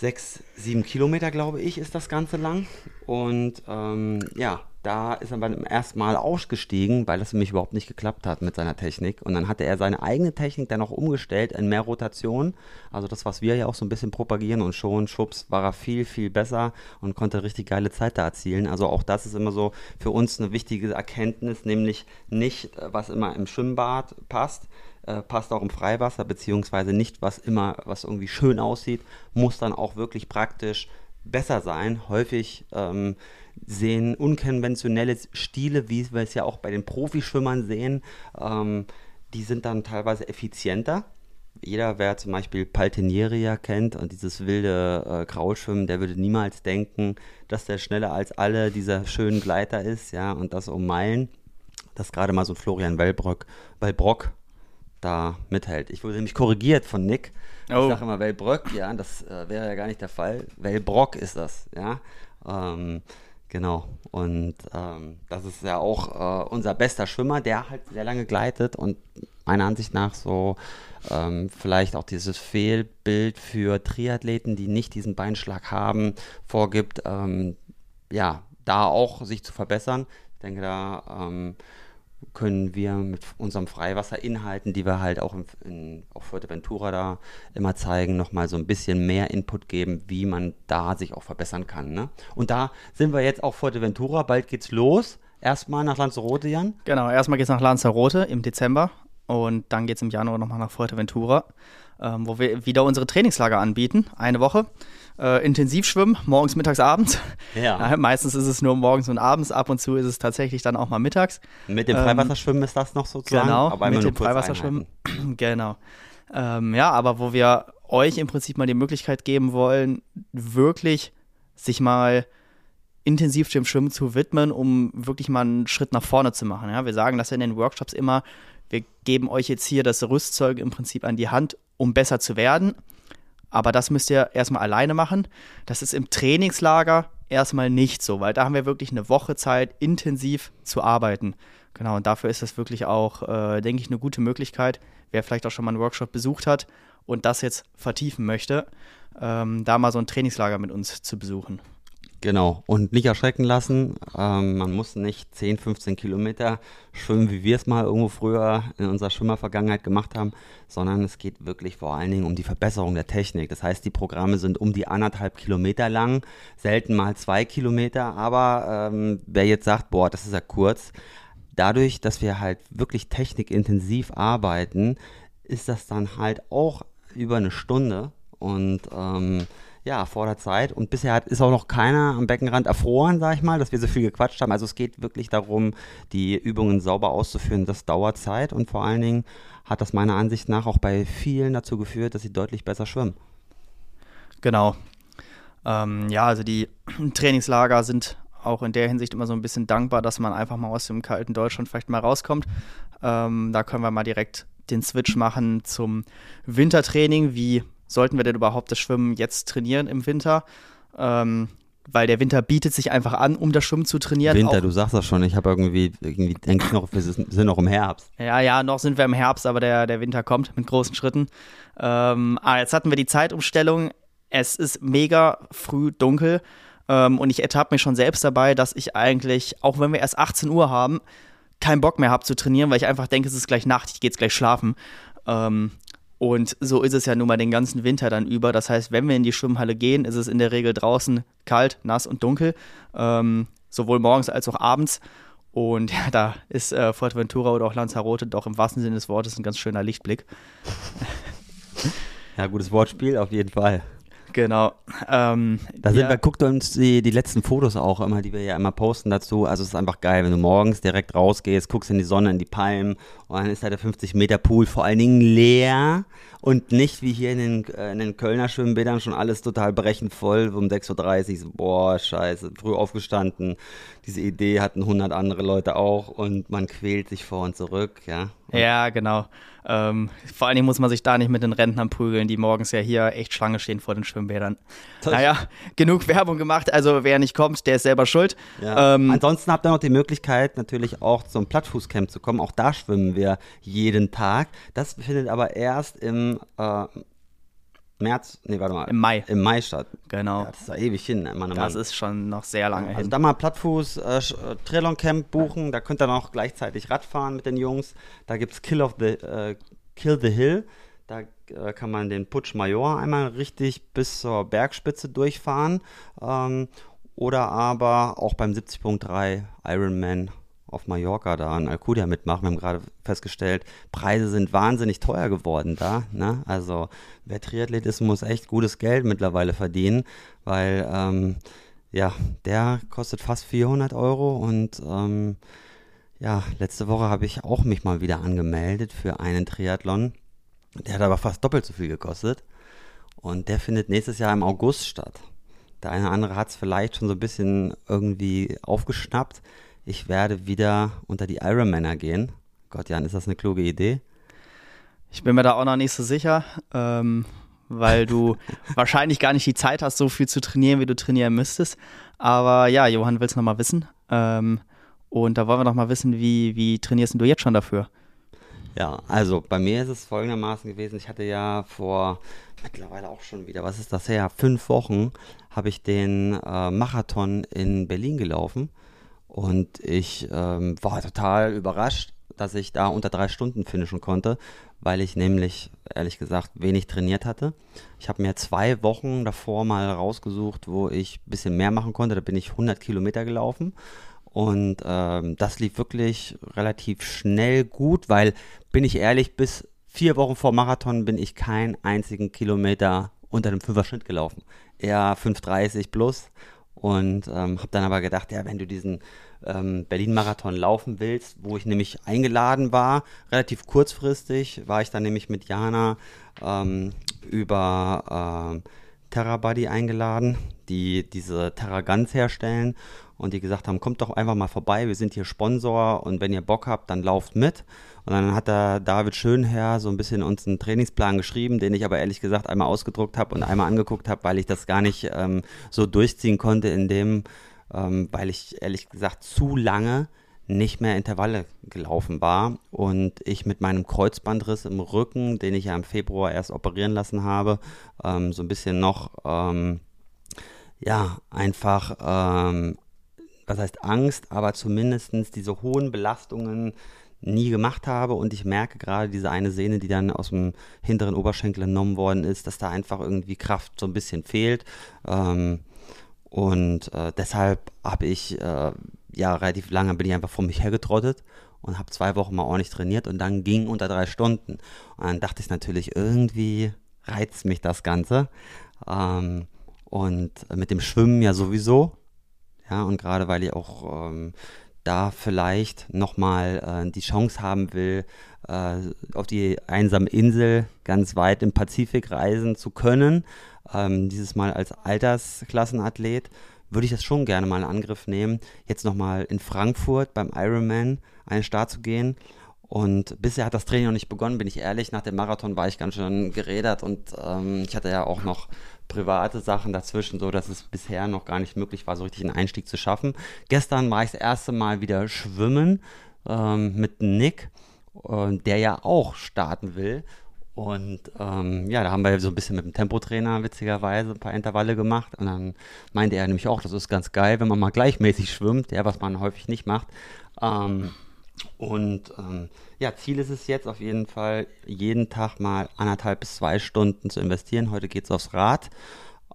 sechs, sieben Kilometer, glaube ich, ist das Ganze lang. Und ähm, ja, da ist er beim ersten Mal ausgestiegen, weil das für mich überhaupt nicht geklappt hat mit seiner Technik. Und dann hatte er seine eigene Technik dann auch umgestellt in mehr Rotation. Also das, was wir ja auch so ein bisschen propagieren und schon, schubs, war er viel, viel besser und konnte richtig geile Zeit da erzielen. Also auch das ist immer so für uns eine wichtige Erkenntnis, nämlich nicht, äh, was immer im Schwimmbad passt, äh, passt auch im Freiwasser, beziehungsweise nicht, was immer, was irgendwie schön aussieht, muss dann auch wirklich praktisch besser sein. Häufig ähm, sehen unkonventionelle Stile, wie wir es ja auch bei den Profischwimmern sehen, ähm, die sind dann teilweise effizienter. Jeder, wer zum Beispiel Paltenieria kennt und dieses wilde äh, Grauschwimmen, der würde niemals denken, dass der schneller als alle dieser schönen Gleiter ist, ja, und das um Meilen. Dass gerade mal so ein Florian Wellbrock, Wellbrock da mithält. Ich wurde nämlich korrigiert von Nick. Oh. Ich sage immer Wellbröck, ja, das äh, wäre ja gar nicht der Fall. Wellbrock ist das, ja. Ähm, Genau. Und ähm, das ist ja auch äh, unser bester Schwimmer, der halt sehr lange gleitet und meiner Ansicht nach so ähm, vielleicht auch dieses Fehlbild für Triathleten, die nicht diesen Beinschlag haben, vorgibt, ähm, ja, da auch sich zu verbessern. Ich denke, da ähm, können wir mit unserem Freiwasserinhalten, die wir halt auch in, in auf Fuerteventura da immer zeigen, nochmal so ein bisschen mehr Input geben, wie man da sich auch verbessern kann. Ne? Und da sind wir jetzt auf Fuerteventura, bald geht's los. Erstmal nach Lanzarote, Jan? Genau, erstmal geht's nach Lanzarote im Dezember und dann geht's im Januar nochmal nach Fuerteventura, ähm, wo wir wieder unsere Trainingslager anbieten, eine Woche äh, intensiv schwimmen, morgens, mittags, abends. Ja. Meistens ist es nur morgens und abends, ab und zu ist es tatsächlich dann auch mal mittags. Mit dem ähm, Freiwasserschwimmen ähm, ist das noch sozusagen? Genau, aber mit dem Freiwasserschwimmen. [clears throat] genau. Ähm, ja, aber wo wir euch im Prinzip mal die Möglichkeit geben wollen, wirklich sich mal intensiv dem Schwimmen zu widmen, um wirklich mal einen Schritt nach vorne zu machen. Ja, wir sagen das in den Workshops immer, wir geben euch jetzt hier das Rüstzeug im Prinzip an die Hand, um besser zu werden. Aber das müsst ihr erstmal alleine machen. Das ist im Trainingslager erstmal nicht so, weil da haben wir wirklich eine Woche Zeit, intensiv zu arbeiten. Genau, und dafür ist das wirklich auch, äh, denke ich, eine gute Möglichkeit. Wer vielleicht auch schon mal einen Workshop besucht hat und das jetzt vertiefen möchte, ähm, da mal so ein Trainingslager mit uns zu besuchen. Genau, und nicht erschrecken lassen. Ähm, man muss nicht 10, 15 Kilometer schwimmen, wie wir es mal irgendwo früher in unserer Schwimmervergangenheit gemacht haben, sondern es geht wirklich vor allen Dingen um die Verbesserung der Technik. Das heißt, die Programme sind um die anderthalb Kilometer lang, selten mal zwei Kilometer, aber ähm, wer jetzt sagt, boah, das ist ja kurz, dadurch, dass wir halt wirklich technikintensiv arbeiten, ist das dann halt auch über eine Stunde und ähm, ja, vor der Zeit. Und bisher hat, ist auch noch keiner am Beckenrand erfroren, sag ich mal, dass wir so viel gequatscht haben. Also es geht wirklich darum, die Übungen sauber auszuführen. Das dauert Zeit und vor allen Dingen hat das meiner Ansicht nach auch bei vielen dazu geführt, dass sie deutlich besser schwimmen. Genau. Ähm, ja, also die [clears throat] Trainingslager sind auch in der Hinsicht immer so ein bisschen dankbar, dass man einfach mal aus dem kalten Deutschland vielleicht mal rauskommt. Ähm, da können wir mal direkt den Switch machen zum Wintertraining. Wie sollten wir denn überhaupt das Schwimmen jetzt trainieren im Winter? Ähm, weil der Winter bietet sich einfach an, um das Schwimmen zu trainieren. Winter, du sagst das schon, ich habe irgendwie, irgendwie denke ich noch, wir sind noch im Herbst. Ja, ja, noch sind wir im Herbst, aber der, der Winter kommt mit großen Schritten. Ähm, ah, jetzt hatten wir die Zeitumstellung. Es ist mega früh dunkel ähm, und ich ertappe mich schon selbst dabei, dass ich eigentlich, auch wenn wir erst 18 Uhr haben, keinen Bock mehr habe zu trainieren, weil ich einfach denke, es ist gleich Nacht, ich gehe jetzt gleich schlafen. Ähm, Und so ist es ja nun mal den ganzen Winter dann über. Das heißt, wenn wir in die Schwimmhalle gehen, ist es in der Regel draußen kalt, nass und dunkel, ähm, sowohl morgens als auch abends. Und [laughs] ja, da ist äh, Fuerteventura oder auch Lanzarote doch im wahrsten Sinne des Wortes ein ganz schöner Lichtblick. Ja, gutes Wortspiel, auf jeden Fall. Genau. Ähm, Da sind ja, wir, guckt uns die, die letzten Fotos auch immer, die wir ja immer posten dazu. Also es ist einfach geil, wenn du morgens direkt rausgehst, guckst in die Sonne, in die Palmen und dann ist da der 50 Meter Pool vor allen Dingen leer und nicht wie hier in den, äh, in den Kölner Schwimmbädern schon alles total brechend voll um 6.30 Uhr. So, boah, scheiße, früh aufgestanden. Diese Idee hatten 100 andere Leute auch und man quält sich vor und zurück, ja. Ja, genau. Ähm, vor allen Dingen muss man sich da nicht mit den Rentnern prügeln, die morgens ja hier echt Schlange stehen vor den Schwimmbädern. Das- naja, genug Werbung gemacht. Also wer nicht kommt, der ist selber schuld. Ja. Ähm, Ansonsten habt ihr noch die Möglichkeit, natürlich auch zum Plattfußcamp zu kommen. Auch da schwimmen wir jeden Tag. Das findet aber erst im äh, März, nee, warte mal. Im Mai. Im Mai statt. genau. Ja, das ist ja ewig hin, ne, Mann, oh das Mann. ist schon noch sehr lange Also hin. da mal Plattfuß äh, äh, Triathlon Camp buchen, da könnt ihr noch gleichzeitig Radfahren mit den Jungs. Da gibt es Kill of the äh, Kill the Hill. Da äh, kann man den Putsch Major einmal richtig bis zur Bergspitze durchfahren. Ähm, oder aber auch beim 70.3 Ironman auf Mallorca da in Alcudia mitmachen. Wir haben gerade festgestellt, Preise sind wahnsinnig teuer geworden da. Ne? Also wer Triathlet ist, muss echt gutes Geld mittlerweile verdienen, weil ähm, ja, der kostet fast 400 Euro und ähm, ja, letzte Woche habe ich auch mich mal wieder angemeldet für einen Triathlon. Der hat aber fast doppelt so viel gekostet und der findet nächstes Jahr im August statt. Der eine oder andere hat es vielleicht schon so ein bisschen irgendwie aufgeschnappt. Ich werde wieder unter die Ironmaner gehen. Gott, Jan, ist das eine kluge Idee? Ich bin mir da auch noch nicht so sicher, ähm, weil du [laughs] wahrscheinlich gar nicht die Zeit hast, so viel zu trainieren, wie du trainieren müsstest. Aber ja, Johann will es nochmal wissen. Ähm, und da wollen wir noch mal wissen, wie, wie trainierst du jetzt schon dafür? Ja, also bei mir ist es folgendermaßen gewesen. Ich hatte ja vor mittlerweile auch schon wieder, was ist das her? Fünf Wochen habe ich den äh, Marathon in Berlin gelaufen und ich ähm, war total überrascht, dass ich da unter drei Stunden finishen konnte, weil ich nämlich, ehrlich gesagt, wenig trainiert hatte. Ich habe mir zwei Wochen davor mal rausgesucht, wo ich ein bisschen mehr machen konnte. Da bin ich 100 Kilometer gelaufen. Und ähm, das lief wirklich relativ schnell gut, weil, bin ich ehrlich, bis vier Wochen vor Marathon bin ich keinen einzigen Kilometer unter dem Fünfer-Schnitt gelaufen. Eher 5,30 plus. Und ähm, habe dann aber gedacht, ja, wenn du diesen ähm, Berlin-Marathon laufen willst, wo ich nämlich eingeladen war, relativ kurzfristig, war ich dann nämlich mit Jana ähm, über ähm, TerraBuddy eingeladen, die diese Terragans herstellen und die gesagt haben, kommt doch einfach mal vorbei, wir sind hier Sponsor und wenn ihr Bock habt, dann lauft mit. Und dann hat der David Schönherr so ein bisschen uns einen Trainingsplan geschrieben, den ich aber ehrlich gesagt einmal ausgedruckt habe und einmal angeguckt habe, weil ich das gar nicht ähm, so durchziehen konnte, in dem, ähm, weil ich ehrlich gesagt zu lange nicht mehr Intervalle gelaufen war und ich mit meinem Kreuzbandriss im Rücken, den ich ja im Februar erst operieren lassen habe, ähm, so ein bisschen noch, ähm, ja, einfach, ähm, was heißt Angst, aber zumindestens diese hohen Belastungen nie gemacht habe und ich merke gerade diese eine Sehne, die dann aus dem hinteren Oberschenkel entnommen worden ist, dass da einfach irgendwie Kraft so ein bisschen fehlt. Ähm, und äh, deshalb habe ich äh, ja relativ lange bin ich einfach vor mich hergetrottet und habe zwei Wochen mal ordentlich trainiert und dann ging unter drei Stunden. Und dann dachte ich natürlich, irgendwie reizt mich das Ganze. Ähm, und mit dem Schwimmen ja sowieso. Ja, und gerade weil ich auch ähm, da vielleicht nochmal äh, die Chance haben will, äh, auf die einsame Insel ganz weit im Pazifik reisen zu können, ähm, dieses Mal als Altersklassenathlet, würde ich das schon gerne mal in Angriff nehmen, jetzt nochmal in Frankfurt beim Ironman einen Start zu gehen. Und bisher hat das Training noch nicht begonnen, bin ich ehrlich. Nach dem Marathon war ich ganz schön gerädert und ähm, ich hatte ja auch noch private Sachen dazwischen, so dass es bisher noch gar nicht möglich war, so richtig einen Einstieg zu schaffen. Gestern war ich das erste Mal wieder schwimmen ähm, mit Nick, äh, der ja auch starten will. Und ähm, ja, da haben wir so ein bisschen mit dem Tempotrainer witzigerweise ein paar Intervalle gemacht. Und dann meinte er nämlich auch, das ist ganz geil, wenn man mal gleichmäßig schwimmt, ja, was man häufig nicht macht. Ähm, Und ähm, ja, Ziel ist es jetzt auf jeden Fall, jeden Tag mal anderthalb bis zwei Stunden zu investieren. Heute geht es aufs Rad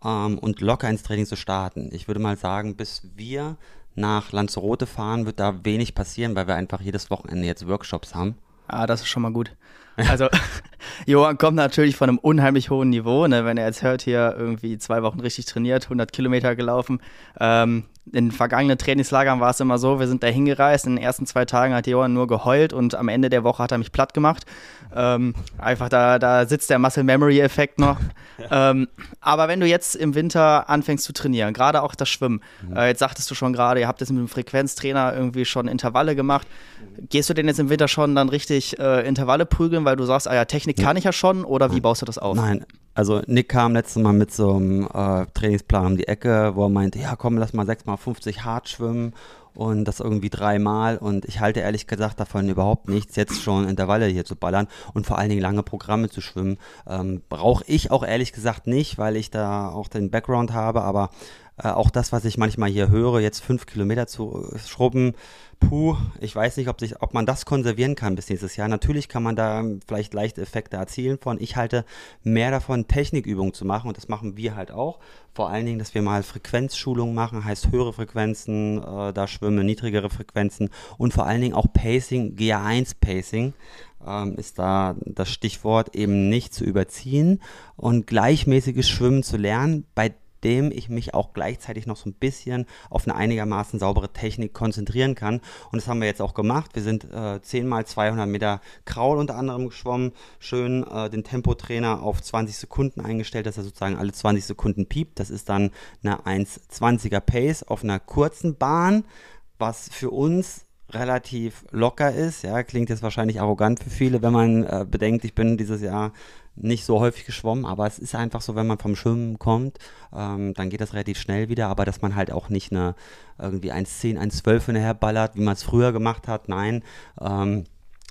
ähm, und locker ins Training zu starten. Ich würde mal sagen, bis wir nach Lanzarote fahren, wird da wenig passieren, weil wir einfach jedes Wochenende jetzt Workshops haben. Ah, das ist schon mal gut. Also, [laughs] Johann kommt natürlich von einem unheimlich hohen Niveau, ne? wenn er jetzt hört, hier irgendwie zwei Wochen richtig trainiert, 100 Kilometer gelaufen. Ähm, in vergangenen Trainingslagern war es immer so, wir sind da hingereist, in den ersten zwei Tagen hat Johann nur geheult und am Ende der Woche hat er mich platt gemacht. Ähm, einfach da, da sitzt der Muscle Memory Effekt noch. [laughs] Ähm, aber wenn du jetzt im Winter anfängst zu trainieren, gerade auch das Schwimmen, mhm. äh, jetzt sagtest du schon gerade, ihr habt jetzt mit dem Frequenztrainer irgendwie schon Intervalle gemacht. Gehst du denn jetzt im Winter schon dann richtig äh, Intervalle prügeln, weil du sagst, ah ja, Technik kann ich ja schon oder wie baust du das auf? Nein, also Nick kam letztes Mal mit so einem äh, Trainingsplan um die Ecke, wo er meinte, ja komm, lass mal 6x50 hart schwimmen und das irgendwie dreimal und ich halte ehrlich gesagt davon überhaupt nichts, jetzt schon Intervalle hier zu ballern und vor allen Dingen lange Programme zu schwimmen. Ähm, Brauche ich auch ehrlich gesagt nicht, weil ich da auch den Background habe, aber äh, auch das, was ich manchmal hier höre, jetzt fünf Kilometer zu schrubben, puh, ich weiß nicht, ob, sich, ob man das konservieren kann bis nächstes Jahr. Natürlich kann man da vielleicht leichte Effekte erzielen von. Ich halte mehr davon, Technikübungen zu machen und das machen wir halt auch. Vor allen Dingen, dass wir mal Frequenzschulungen machen, heißt höhere Frequenzen, äh, da schwimmen niedrigere Frequenzen und vor allen Dingen auch Pacing, GA1 Pacing ähm, ist da das Stichwort, eben nicht zu überziehen und gleichmäßiges Schwimmen zu lernen, bei dem ich mich auch gleichzeitig noch so ein bisschen auf eine einigermaßen saubere Technik konzentrieren kann. Und das haben wir jetzt auch gemacht. Wir sind äh, 10 mal 200 Meter Kraul unter anderem geschwommen, schön äh, den Tempotrainer auf 20 Sekunden eingestellt, dass er sozusagen alle 20 Sekunden piept. Das ist dann eine 1,20er Pace auf einer kurzen Bahn, was für uns relativ locker ist. Ja, klingt jetzt wahrscheinlich arrogant für viele, wenn man äh, bedenkt, ich bin dieses Jahr nicht so häufig geschwommen, aber es ist einfach so, wenn man vom Schwimmen kommt, ähm, dann geht das relativ schnell wieder, aber dass man halt auch nicht eine irgendwie 1,10, 1,12 hinterher ballert, wie man es früher gemacht hat, nein, ähm,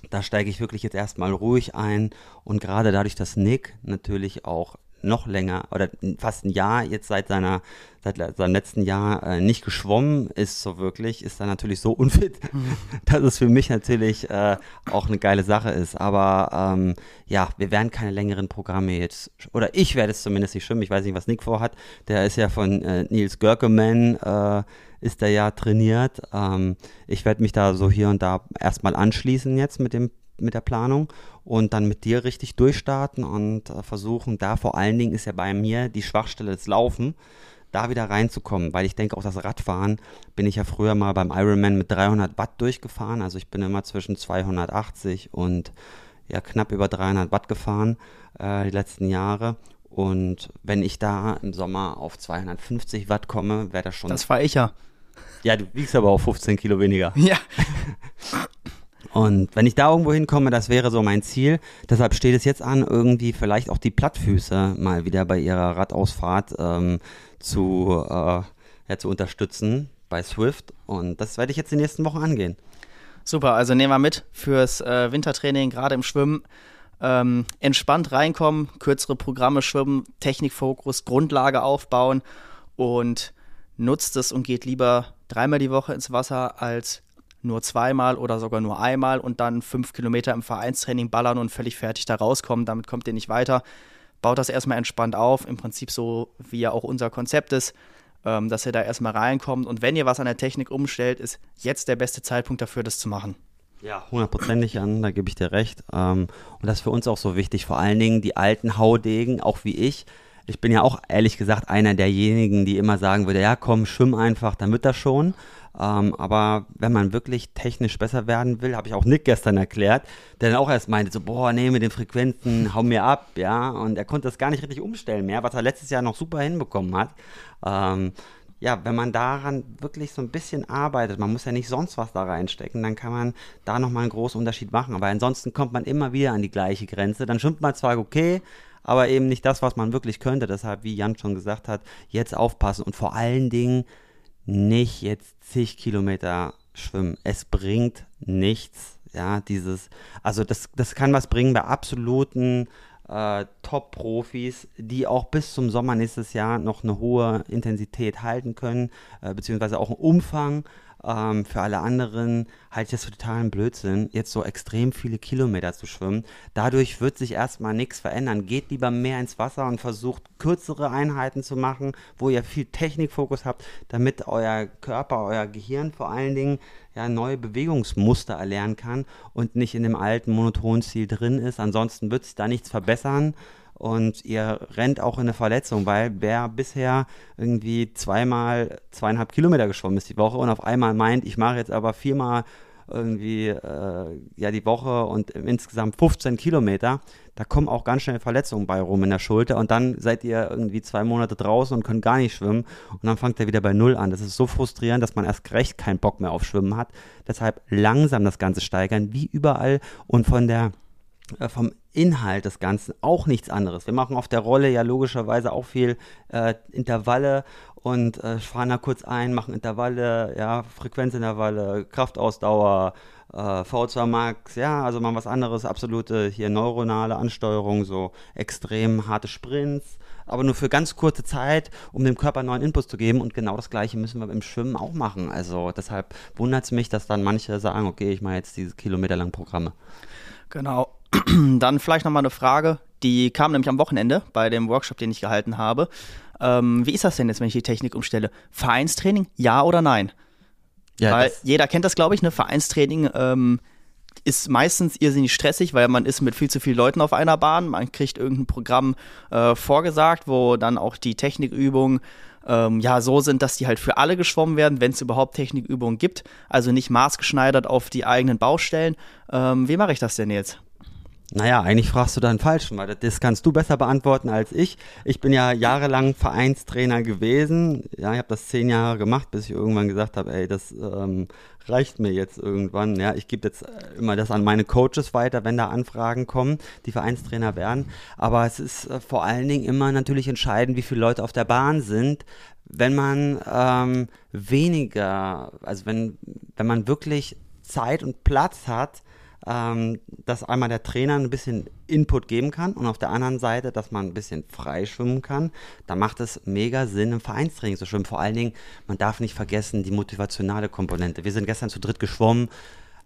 da steige ich wirklich jetzt erstmal ruhig ein und gerade dadurch, dass Nick natürlich auch noch länger oder fast ein Jahr jetzt seit seiner seit seinem letzten Jahr äh, nicht geschwommen ist so wirklich, ist er natürlich so [laughs] unfit, mhm. dass es für mich natürlich äh, auch eine geile Sache ist. Aber ähm, ja, wir werden keine längeren Programme jetzt, oder ich werde es zumindest nicht schwimmen. Ich weiß nicht, was Nick vorhat. Der ist ja von äh, Nils Görkemann, äh, ist der ja trainiert. Ähm, ich werde mich da so hier und da erstmal anschließen jetzt mit dem mit der Planung und dann mit dir richtig durchstarten und äh, versuchen, da vor allen Dingen ist ja bei mir die Schwachstelle des Laufen, da wieder reinzukommen, weil ich denke auch das Radfahren bin ich ja früher mal beim Ironman mit 300 Watt durchgefahren, also ich bin immer zwischen 280 und ja knapp über 300 Watt gefahren äh, die letzten Jahre und wenn ich da im Sommer auf 250 Watt komme, wäre das schon. Das fahre ich ja. Ja, du wiegst aber auch 15 Kilo weniger. Ja. [laughs] Und wenn ich da irgendwo hinkomme, das wäre so mein Ziel. Deshalb steht es jetzt an, irgendwie vielleicht auch die Plattfüße mal wieder bei ihrer Radausfahrt ähm, zu, äh, ja, zu unterstützen bei Swift. Und das werde ich jetzt die nächsten Wochen angehen. Super, also nehmen wir mit fürs äh, Wintertraining, gerade im Schwimmen. Ähm, entspannt reinkommen, kürzere Programme schwimmen, Technikfokus, Grundlage aufbauen und nutzt es und geht lieber dreimal die Woche ins Wasser als nur zweimal oder sogar nur einmal und dann fünf Kilometer im Vereinstraining ballern und völlig fertig da rauskommen. Damit kommt ihr nicht weiter. Baut das erstmal entspannt auf, im Prinzip so wie ja auch unser Konzept ist, ähm, dass ihr da erstmal reinkommt. Und wenn ihr was an der Technik umstellt, ist jetzt der beste Zeitpunkt dafür, das zu machen. Ja, hundertprozentig an, da gebe ich dir recht. Ähm, und das ist für uns auch so wichtig, vor allen Dingen die alten Haudegen, auch wie ich. Ich bin ja auch ehrlich gesagt einer derjenigen, die immer sagen würde, ja komm, schwimm einfach, dann wird das schon. Ähm, aber wenn man wirklich technisch besser werden will, habe ich auch Nick gestern erklärt, der dann auch erst meinte, so, boah, nee, mit den Frequenzen, hau mir ab, ja. Und er konnte das gar nicht richtig umstellen mehr, was er letztes Jahr noch super hinbekommen hat. Ähm, ja, wenn man daran wirklich so ein bisschen arbeitet, man muss ja nicht sonst was da reinstecken, dann kann man da nochmal einen großen Unterschied machen. Aber ansonsten kommt man immer wieder an die gleiche Grenze. Dann schwimmt man zwar okay, aber eben nicht das, was man wirklich könnte. Deshalb, wie Jan schon gesagt hat, jetzt aufpassen und vor allen Dingen nicht jetzt zig Kilometer schwimmen. Es bringt nichts. Ja, dieses, also das, das kann was bringen bei absoluten äh, Top-Profis, die auch bis zum Sommer nächstes Jahr noch eine hohe Intensität halten können, äh, beziehungsweise auch einen Umfang. Ähm, für alle anderen halte ich das für totalen Blödsinn, jetzt so extrem viele Kilometer zu schwimmen. Dadurch wird sich erstmal nichts verändern. Geht lieber mehr ins Wasser und versucht kürzere Einheiten zu machen, wo ihr viel Technikfokus habt, damit euer Körper, euer Gehirn vor allen Dingen ja, neue Bewegungsmuster erlernen kann und nicht in dem alten monotonen Ziel drin ist. Ansonsten wird sich da nichts verbessern und ihr rennt auch in eine Verletzung, weil wer bisher irgendwie zweimal zweieinhalb Kilometer geschwommen ist die Woche und auf einmal meint, ich mache jetzt aber viermal irgendwie äh, ja die Woche und insgesamt 15 Kilometer, da kommen auch ganz schnell Verletzungen bei rum in der Schulter und dann seid ihr irgendwie zwei Monate draußen und könnt gar nicht schwimmen und dann fangt ihr wieder bei Null an. Das ist so frustrierend, dass man erst recht keinen Bock mehr auf Schwimmen hat. Deshalb langsam das Ganze steigern, wie überall und von der vom Inhalt des Ganzen auch nichts anderes. Wir machen auf der Rolle ja logischerweise auch viel äh, Intervalle und äh, fahren da kurz ein, machen Intervalle, ja, Frequenzintervalle, Kraftausdauer, äh, V2 Max, ja, also mal was anderes, absolute hier neuronale Ansteuerung, so extrem harte Sprints, aber nur für ganz kurze Zeit, um dem Körper neuen Input zu geben und genau das gleiche müssen wir im Schwimmen auch machen. Also deshalb wundert es mich, dass dann manche sagen, okay, ich mache jetzt diese kilometerlangen Programme. Genau, [clears throat] Dann vielleicht nochmal eine Frage, die kam nämlich am Wochenende bei dem Workshop, den ich gehalten habe. Ähm, wie ist das denn jetzt, wenn ich die Technik umstelle? Vereinstraining, ja oder nein? Ja, weil jeder kennt das, glaube ich, ne? Vereinstraining ähm, ist meistens irrsinnig stressig, weil man ist mit viel zu vielen Leuten auf einer Bahn. Man kriegt irgendein Programm äh, vorgesagt, wo dann auch die Technikübungen ähm, ja so sind, dass die halt für alle geschwommen werden, wenn es überhaupt Technikübungen gibt. Also nicht maßgeschneidert auf die eigenen Baustellen. Ähm, wie mache ich das denn jetzt? Naja, eigentlich fragst du dann falsch, weil das kannst du besser beantworten als ich. Ich bin ja jahrelang Vereinstrainer gewesen. Ja, ich habe das zehn Jahre gemacht, bis ich irgendwann gesagt habe, ey, das ähm, reicht mir jetzt irgendwann. Ja, ich gebe jetzt immer das an meine Coaches weiter, wenn da Anfragen kommen, die Vereinstrainer werden. Aber es ist äh, vor allen Dingen immer natürlich entscheidend, wie viele Leute auf der Bahn sind. Wenn man ähm, weniger, also wenn, wenn man wirklich Zeit und Platz hat, ähm, dass einmal der Trainer ein bisschen Input geben kann und auf der anderen Seite, dass man ein bisschen frei schwimmen kann, da macht es mega Sinn, im Vereinstraining zu schwimmen. Vor allen Dingen, man darf nicht vergessen, die motivationale Komponente. Wir sind gestern zu dritt geschwommen.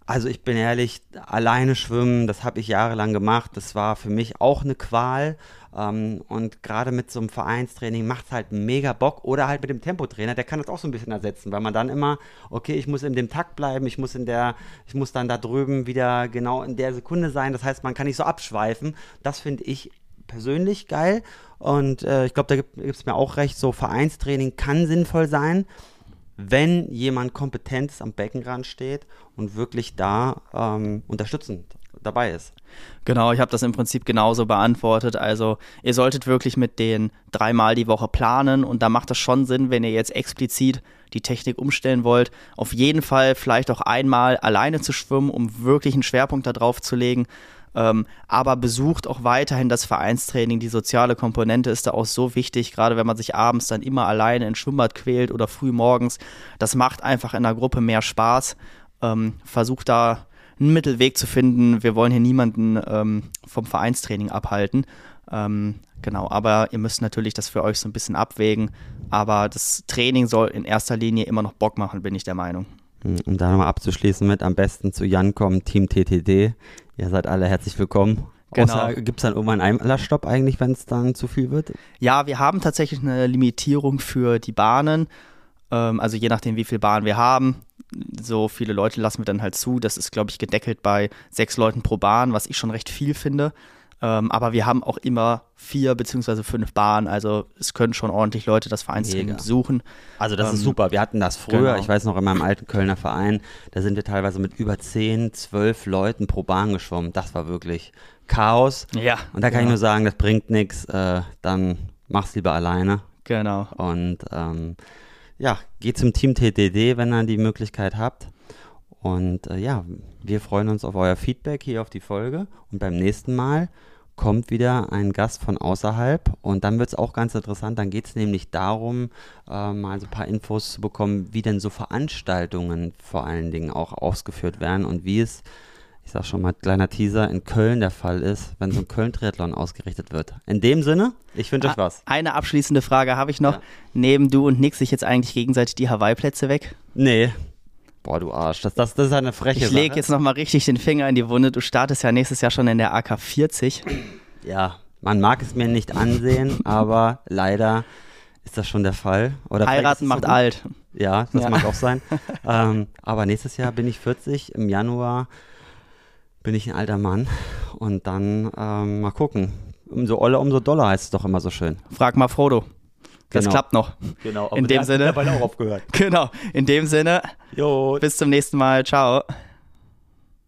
Also ich bin ehrlich, alleine schwimmen, das habe ich jahrelang gemacht. Das war für mich auch eine Qual. Ähm, und gerade mit so einem Vereinstraining macht es halt mega Bock. Oder halt mit dem Tempotrainer, der kann das auch so ein bisschen ersetzen, weil man dann immer, okay, ich muss in dem Takt bleiben, ich muss in der, ich muss dann da drüben wieder genau in der Sekunde sein. Das heißt, man kann nicht so abschweifen. Das finde ich persönlich geil. Und äh, ich glaube, da gibt es mir auch recht, so Vereinstraining kann sinnvoll sein, wenn jemand Kompetentes am Beckenrand steht und wirklich da ähm, unterstützend dabei ist. Genau, ich habe das im Prinzip genauso beantwortet. Also ihr solltet wirklich mit den dreimal die Woche planen und da macht es schon Sinn, wenn ihr jetzt explizit die Technik umstellen wollt, auf jeden Fall vielleicht auch einmal alleine zu schwimmen, um wirklich einen Schwerpunkt darauf zu legen. Ähm, aber besucht auch weiterhin das Vereinstraining. Die soziale Komponente ist da auch so wichtig, gerade wenn man sich abends dann immer alleine ins Schwimmbad quält oder früh morgens. Das macht einfach in der Gruppe mehr Spaß. Ähm, versucht da einen Mittelweg zu finden. Wir wollen hier niemanden ähm, vom Vereinstraining abhalten. Ähm, genau, aber ihr müsst natürlich das für euch so ein bisschen abwägen. Aber das Training soll in erster Linie immer noch Bock machen, bin ich der Meinung. Hm, um da nochmal abzuschließen mit am besten zu Jan kommen, Team TTD. Ihr seid alle herzlich willkommen. Genau. Gibt es dann irgendwann einen Einlassstopp eigentlich, wenn es dann zu viel wird? Ja, wir haben tatsächlich eine Limitierung für die Bahnen. Ähm, also je nachdem, wie viele Bahnen wir haben so viele Leute lassen wir dann halt zu. Das ist, glaube ich, gedeckelt bei sechs Leuten pro Bahn, was ich schon recht viel finde. Ähm, aber wir haben auch immer vier beziehungsweise fünf Bahnen, also es können schon ordentlich Leute das Vereinstraining besuchen. Also das ähm, ist super. Wir hatten das früher, genau. ich weiß noch, in meinem alten Kölner Verein, da sind wir teilweise mit über zehn, zwölf Leuten pro Bahn geschwommen. Das war wirklich Chaos. Ja. Und da kann ja. ich nur sagen, das bringt nichts. Äh, dann mach's lieber alleine. Genau. Und ähm, ja, geht zum Team TDD, wenn ihr die Möglichkeit habt. Und äh, ja, wir freuen uns auf euer Feedback hier auf die Folge. Und beim nächsten Mal kommt wieder ein Gast von außerhalb. Und dann wird es auch ganz interessant. Dann geht es nämlich darum, äh, mal so ein paar Infos zu bekommen, wie denn so Veranstaltungen vor allen Dingen auch ausgeführt werden und wie es ich sag schon mal, kleiner Teaser, in Köln der Fall ist, wenn so ein Köln-Triathlon ausgerichtet wird. In dem Sinne, ich wünsche euch was. Eine abschließende Frage habe ich noch. Ja. Nehmen du und Nick sich jetzt eigentlich gegenseitig die Hawaii-Plätze weg? Nee. Boah, du Arsch, das, das, das ist eine freche Ich lege jetzt nochmal richtig den Finger in die Wunde. Du startest ja nächstes Jahr schon in der AK 40. Ja, man mag es mir nicht ansehen, [laughs] aber leider ist das schon der Fall. Oder Heiraten macht so alt. Ja, das Ja. mag auch sein. [laughs] ähm, aber nächstes Jahr bin ich 40, im Januar bin ich ein alter Mann und dann ähm, mal gucken. Umso oller, umso doller heißt es doch immer so schön. Frag mal Frodo. Das Genau. klappt noch. Genau, In dem Sinne. auch aufgehört. [laughs] Genau. In dem Sinne, Jo, bis zum nächsten Mal. Ciao.